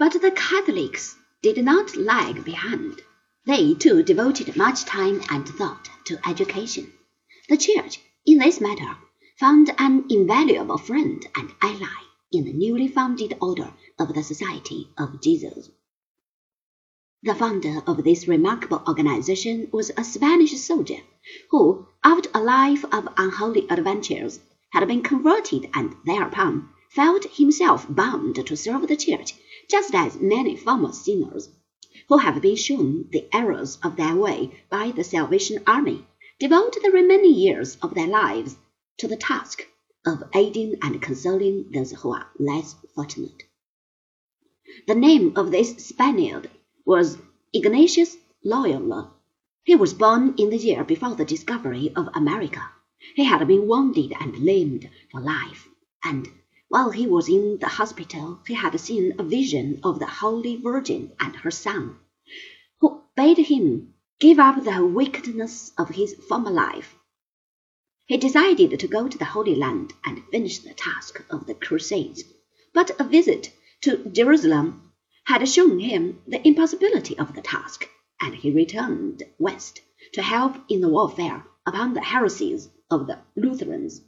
But the Catholics did not lag behind. They too devoted much time and thought to education. The Church, in this matter, found an invaluable friend and ally in the newly founded order of the Society of Jesus. The founder of this remarkable organization was a Spanish soldier who, after a life of unholy adventures, had been converted and thereupon felt himself bound to serve the Church, just as many former sinners, who have been shown the errors of their way by the Salvation Army, devote the remaining years of their lives to the task of aiding and consoling those who are less fortunate. The name of this Spaniard was Ignatius Loyola. He was born in the year before the discovery of America. He had been wounded and lamed for life, and while he was in the hospital he had seen a vision of the Holy Virgin and her Son, who bade him give up the wickedness of his former life. He decided to go to the Holy Land and finish the task of the Crusades, but a visit to Jerusalem had shown him the impossibility of the task, and he returned west to help in the warfare upon the heresies of the Lutherans.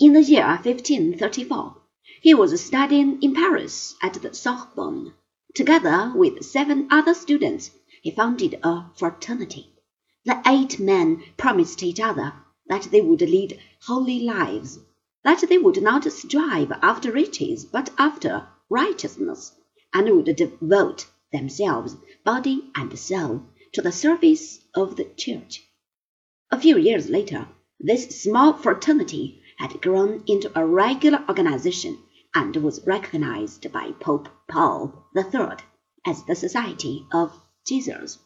In the year 1534, he was studying in Paris at the Sorbonne. Together with seven other students, he founded a fraternity. The eight men promised each other that they would lead holy lives, that they would not strive after riches, but after righteousness, and would devote themselves, body and soul, to the service of the Church. A few years later, this small fraternity had grown into a regular organization and was recognized by Pope Paul III as the Society of Jesus.